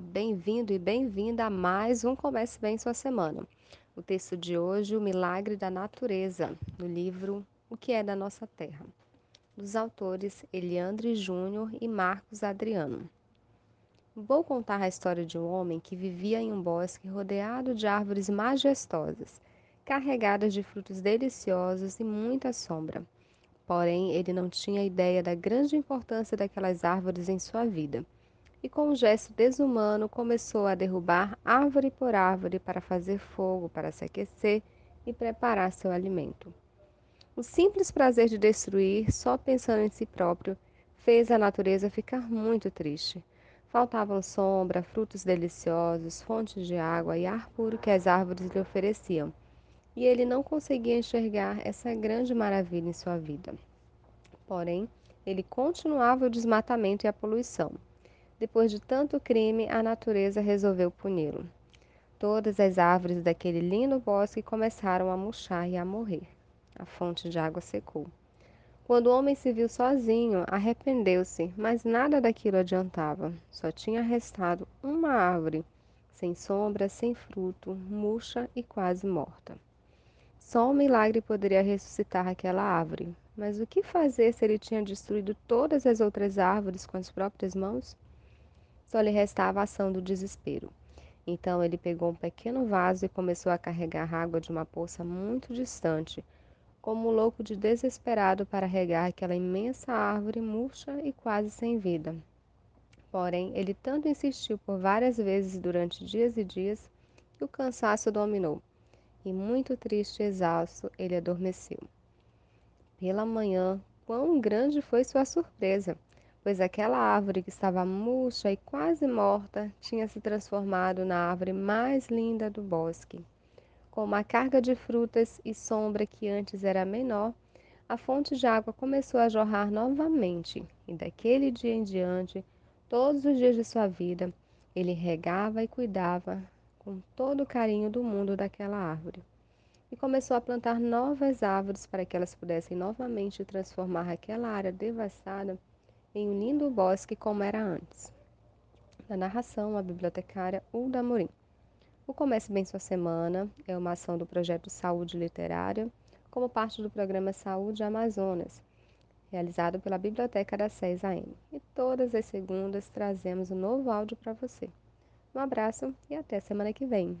bem-vindo e bem-vinda a mais um Comece Bem Sua Semana. O texto de hoje, O Milagre da Natureza, do livro O que é da Nossa Terra, dos autores Eliandre Júnior e Marcos Adriano. Vou contar a história de um homem que vivia em um bosque rodeado de árvores majestosas, carregadas de frutos deliciosos e muita sombra. Porém, ele não tinha ideia da grande importância daquelas árvores em sua vida e, com um gesto desumano, começou a derrubar árvore por árvore para fazer fogo, para se aquecer e preparar seu alimento. O simples prazer de destruir, só pensando em si próprio, fez a natureza ficar muito triste. Faltavam sombra, frutos deliciosos, fontes de água e ar puro que as árvores lhe ofereciam. E ele não conseguia enxergar essa grande maravilha em sua vida. Porém, ele continuava o desmatamento e a poluição. Depois de tanto crime, a natureza resolveu puni-lo. Todas as árvores daquele lindo bosque começaram a murchar e a morrer. A fonte de água secou. Quando o homem se viu sozinho, arrependeu-se, mas nada daquilo adiantava. Só tinha restado uma árvore, sem sombra, sem fruto, murcha e quase morta. Só um milagre poderia ressuscitar aquela árvore. Mas o que fazer se ele tinha destruído todas as outras árvores com as próprias mãos? Só lhe restava a ação do desespero. Então ele pegou um pequeno vaso e começou a carregar água de uma poça muito distante, como um louco de desesperado para regar aquela imensa árvore murcha e quase sem vida. Porém, ele tanto insistiu por várias vezes durante dias e dias que o cansaço dominou, e muito triste e exausto, ele adormeceu. Pela manhã, quão grande foi sua surpresa! Pois aquela árvore que estava murcha e quase morta tinha se transformado na árvore mais linda do bosque. Com uma carga de frutas e sombra que antes era menor, a fonte de água começou a jorrar novamente, e daquele dia em diante, todos os dias de sua vida, ele regava e cuidava com todo o carinho do mundo daquela árvore. E começou a plantar novas árvores para que elas pudessem novamente transformar aquela área devastada em um lindo bosque como era antes. Na narração, a bibliotecária Ulda Amorim. O Comece Bem Sua Semana é uma ação do projeto Saúde Literária, como parte do programa Saúde Amazonas, realizado pela Biblioteca da SES AM. E todas as segundas trazemos um novo áudio para você. Um abraço e até semana que vem.